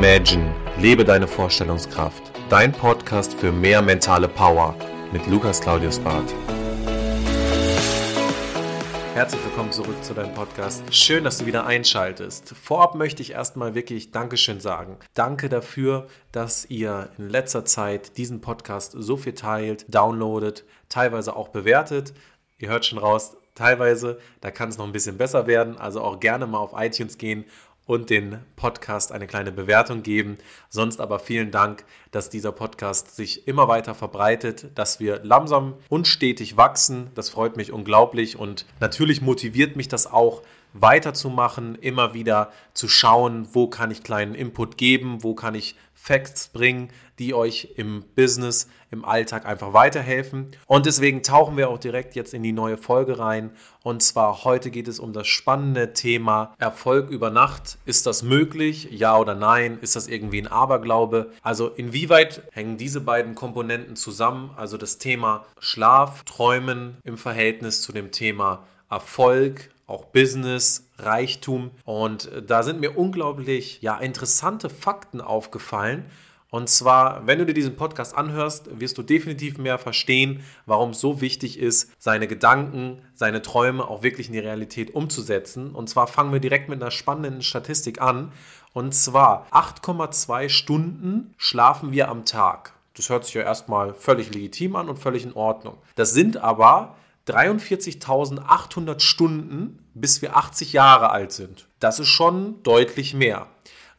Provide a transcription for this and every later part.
Imagine, lebe deine Vorstellungskraft. Dein Podcast für mehr mentale Power mit Lukas Claudius Barth. Herzlich willkommen zurück zu deinem Podcast. Schön, dass du wieder einschaltest. Vorab möchte ich erstmal wirklich Dankeschön sagen. Danke dafür, dass ihr in letzter Zeit diesen Podcast so viel teilt, downloadet, teilweise auch bewertet. Ihr hört schon raus, teilweise, da kann es noch ein bisschen besser werden. Also auch gerne mal auf iTunes gehen und den Podcast eine kleine Bewertung geben. Sonst aber vielen Dank, dass dieser Podcast sich immer weiter verbreitet, dass wir langsam und stetig wachsen. Das freut mich unglaublich und natürlich motiviert mich das auch, weiterzumachen, immer wieder zu schauen, wo kann ich kleinen Input geben, wo kann ich Facts bringen, die euch im Business, im Alltag einfach weiterhelfen. Und deswegen tauchen wir auch direkt jetzt in die neue Folge rein. Und zwar heute geht es um das spannende Thema Erfolg über Nacht. Ist das möglich? Ja oder nein? Ist das irgendwie ein Aberglaube? Also inwieweit hängen diese beiden Komponenten zusammen? Also das Thema Schlaf, Träumen im Verhältnis zu dem Thema Erfolg, auch Business, Reichtum. Und da sind mir unglaublich ja, interessante Fakten aufgefallen. Und zwar, wenn du dir diesen Podcast anhörst, wirst du definitiv mehr verstehen, warum es so wichtig ist, seine Gedanken, seine Träume auch wirklich in die Realität umzusetzen. Und zwar fangen wir direkt mit einer spannenden Statistik an. Und zwar 8,2 Stunden schlafen wir am Tag. Das hört sich ja erstmal völlig legitim an und völlig in Ordnung. Das sind aber 43.800 Stunden, bis wir 80 Jahre alt sind. Das ist schon deutlich mehr.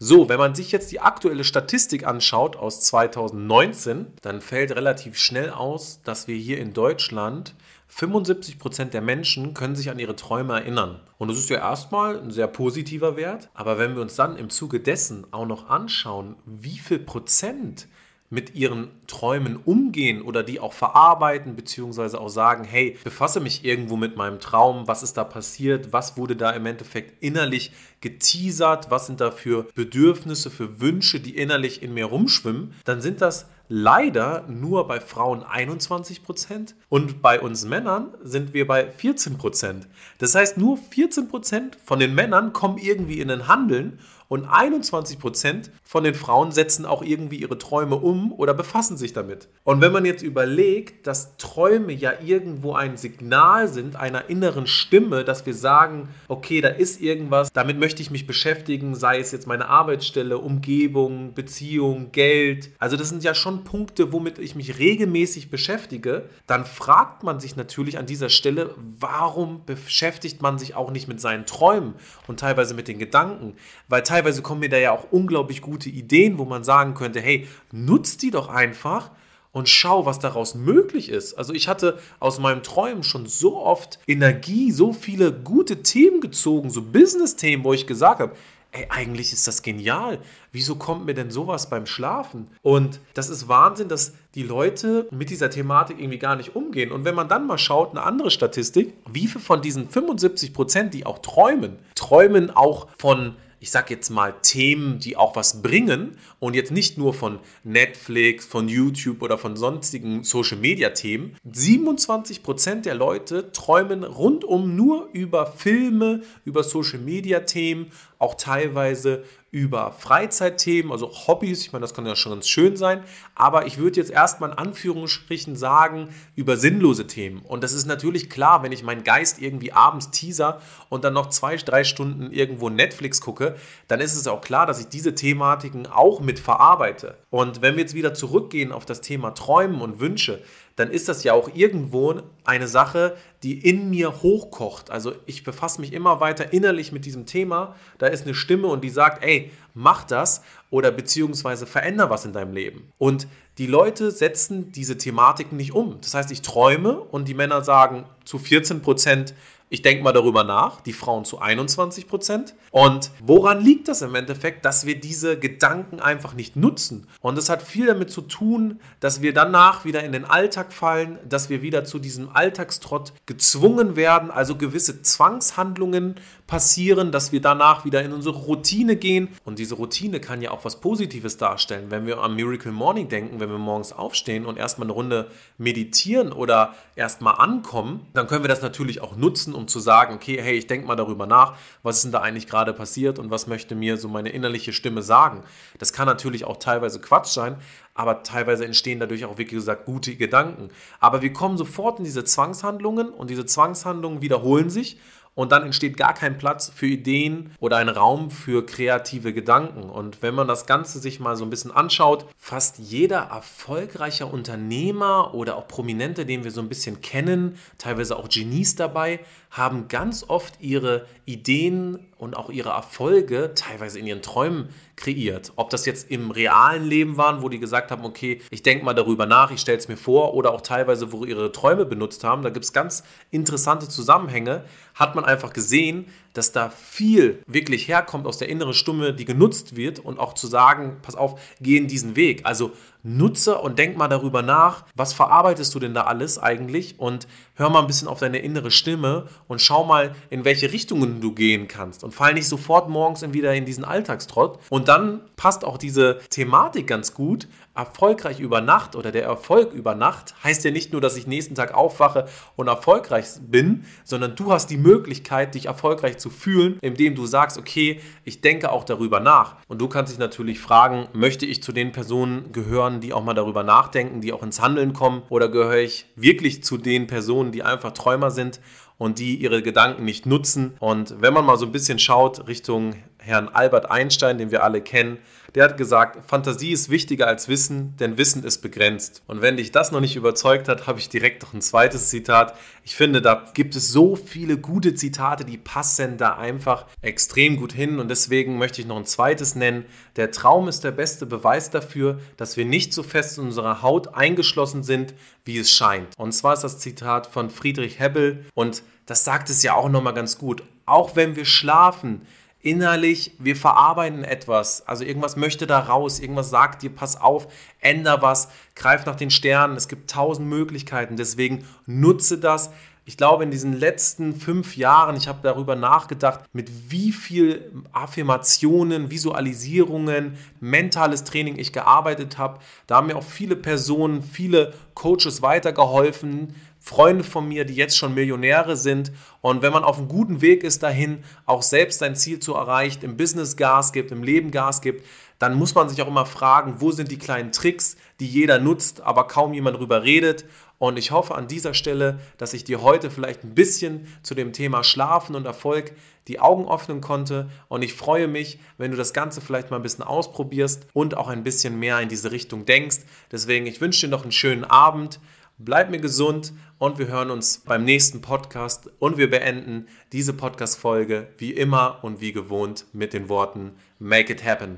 So, wenn man sich jetzt die aktuelle Statistik anschaut aus 2019, dann fällt relativ schnell aus, dass wir hier in Deutschland 75 Prozent der Menschen können sich an ihre Träume erinnern. Und das ist ja erstmal ein sehr positiver Wert. Aber wenn wir uns dann im Zuge dessen auch noch anschauen, wie viel Prozent mit ihren Träumen umgehen oder die auch verarbeiten, beziehungsweise auch sagen, hey, befasse mich irgendwo mit meinem Traum, was ist da passiert, was wurde da im Endeffekt innerlich geteasert, was sind da für Bedürfnisse, für Wünsche, die innerlich in mir rumschwimmen, dann sind das leider nur bei Frauen 21% und bei uns Männern sind wir bei 14%. Das heißt, nur 14% von den Männern kommen irgendwie in den Handeln und 21% von den Frauen setzen auch irgendwie ihre Träume um oder befassen sich damit. Und wenn man jetzt überlegt, dass Träume ja irgendwo ein Signal sind einer inneren Stimme, dass wir sagen, okay, da ist irgendwas, damit möchte ich mich beschäftigen, sei es jetzt meine Arbeitsstelle, Umgebung, Beziehung, Geld. Also das sind ja schon Punkte, womit ich mich regelmäßig beschäftige. Dann fragt man sich natürlich an dieser Stelle, warum beschäftigt man sich auch nicht mit seinen Träumen und teilweise mit den Gedanken? Weil teilweise teilweise kommen mir da ja auch unglaublich gute Ideen, wo man sagen könnte, hey, nutzt die doch einfach und schau, was daraus möglich ist. Also ich hatte aus meinem Träumen schon so oft Energie, so viele gute Themen gezogen, so Business-Themen, wo ich gesagt habe, ey, eigentlich ist das genial. Wieso kommt mir denn sowas beim Schlafen? Und das ist Wahnsinn, dass die Leute mit dieser Thematik irgendwie gar nicht umgehen. Und wenn man dann mal schaut, eine andere Statistik, wie viele von diesen 75 Prozent, die auch träumen, träumen auch von ich sag jetzt mal, Themen, die auch was bringen und jetzt nicht nur von Netflix, von YouTube oder von sonstigen Social Media Themen. 27% der Leute träumen rundum nur über Filme, über Social Media Themen, auch teilweise über Freizeitthemen, also Hobbys. Ich meine, das kann ja schon ganz schön sein. Aber ich würde jetzt erstmal in Anführungsstrichen sagen, über sinnlose Themen. Und das ist natürlich klar, wenn ich meinen Geist irgendwie abends teaser und dann noch zwei, drei Stunden irgendwo Netflix gucke, dann ist es auch klar, dass ich diese Thematiken auch mit verarbeite. Und wenn wir jetzt wieder zurückgehen auf das Thema Träumen und Wünsche, dann ist das ja auch irgendwo eine Sache, die in mir hochkocht. Also ich befasse mich immer weiter innerlich mit diesem Thema. Da ist eine Stimme und die sagt, ey, mach das oder beziehungsweise veränder was in deinem Leben. Und die Leute setzen diese Thematiken nicht um. Das heißt, ich träume und die Männer sagen zu 14 Prozent, ich denke mal darüber nach, die Frauen zu 21 Prozent. Und woran liegt das im Endeffekt, dass wir diese Gedanken einfach nicht nutzen? Und das hat viel damit zu tun, dass wir danach wieder in den Alltag fallen, dass wir wieder zu diesem Alltagstrott gezwungen werden, also gewisse Zwangshandlungen passieren, dass wir danach wieder in unsere Routine gehen. Und diese Routine kann ja auch was Positives darstellen. Wenn wir am Miracle Morning denken, wenn wir morgens aufstehen und erstmal eine Runde meditieren oder erstmal ankommen, dann können wir das natürlich auch nutzen, um zu sagen, okay, hey, ich denke mal darüber nach, was ist denn da eigentlich gerade passiert und was möchte mir so meine innerliche Stimme sagen. Das kann natürlich auch teilweise Quatsch sein, aber teilweise entstehen dadurch auch, wie gesagt, gute Gedanken. Aber wir kommen sofort in diese Zwangshandlungen und diese Zwangshandlungen wiederholen sich und dann entsteht gar kein Platz für Ideen oder ein Raum für kreative Gedanken. Und wenn man das Ganze sich mal so ein bisschen anschaut, fast jeder erfolgreiche Unternehmer oder auch Prominente, den wir so ein bisschen kennen, teilweise auch Genies dabei, haben ganz oft ihre Ideen und auch ihre Erfolge teilweise in ihren Träumen kreiert. Ob das jetzt im realen Leben waren, wo die gesagt haben, okay, ich denke mal darüber nach, ich stelle es mir vor, oder auch teilweise, wo ihre Träume benutzt haben. Da gibt es ganz interessante Zusammenhänge. Hat man einfach gesehen, dass da viel wirklich herkommt aus der inneren Stimme, die genutzt wird und auch zu sagen, pass auf, geh in diesen Weg. Also nutze und denk mal darüber nach, was verarbeitest du denn da alles eigentlich und hör mal ein bisschen auf deine innere Stimme und schau mal, in welche Richtungen du gehen kannst und fall nicht sofort morgens wieder in diesen Alltagstrott. Und dann passt auch diese Thematik ganz gut, erfolgreich über Nacht oder der Erfolg über Nacht heißt ja nicht nur, dass ich nächsten Tag aufwache und erfolgreich bin, sondern du hast die Möglichkeit, dich erfolgreich zu fühlen, indem du sagst, okay, ich denke auch darüber nach. Und du kannst dich natürlich fragen, möchte ich zu den Personen gehören, die auch mal darüber nachdenken, die auch ins Handeln kommen, oder gehöre ich wirklich zu den Personen, die einfach Träumer sind und die ihre Gedanken nicht nutzen. Und wenn man mal so ein bisschen schaut Richtung Herrn Albert Einstein, den wir alle kennen, der hat gesagt, Fantasie ist wichtiger als Wissen, denn Wissen ist begrenzt. Und wenn dich das noch nicht überzeugt hat, habe ich direkt noch ein zweites Zitat. Ich finde, da gibt es so viele gute Zitate, die passen da einfach extrem gut hin. Und deswegen möchte ich noch ein zweites nennen. Der Traum ist der beste Beweis dafür, dass wir nicht so fest in unserer Haut eingeschlossen sind, wie es scheint. Und zwar ist das Zitat von Friedrich Hebbel und das sagt es ja auch nochmal ganz gut. Auch wenn wir schlafen, innerlich, wir verarbeiten etwas. Also irgendwas möchte da raus, irgendwas sagt dir, pass auf, änder was, greif nach den Sternen. Es gibt tausend Möglichkeiten. Deswegen nutze das. Ich glaube, in diesen letzten fünf Jahren, ich habe darüber nachgedacht, mit wie viel Affirmationen, Visualisierungen, mentales Training ich gearbeitet habe. Da haben mir auch viele Personen, viele Coaches weitergeholfen, Freunde von mir, die jetzt schon Millionäre sind. Und wenn man auf einem guten Weg ist dahin, auch selbst sein Ziel zu erreichen, im Business Gas gibt, im Leben Gas gibt, dann muss man sich auch immer fragen, wo sind die kleinen Tricks, die jeder nutzt, aber kaum jemand drüber redet. Und ich hoffe an dieser Stelle, dass ich dir heute vielleicht ein bisschen zu dem Thema Schlafen und Erfolg die Augen öffnen konnte. Und ich freue mich, wenn du das Ganze vielleicht mal ein bisschen ausprobierst und auch ein bisschen mehr in diese Richtung denkst. Deswegen, ich wünsche dir noch einen schönen Abend. Bleib mir gesund und wir hören uns beim nächsten Podcast und wir beenden diese Podcast-Folge wie immer und wie gewohnt mit den Worten Make it happen.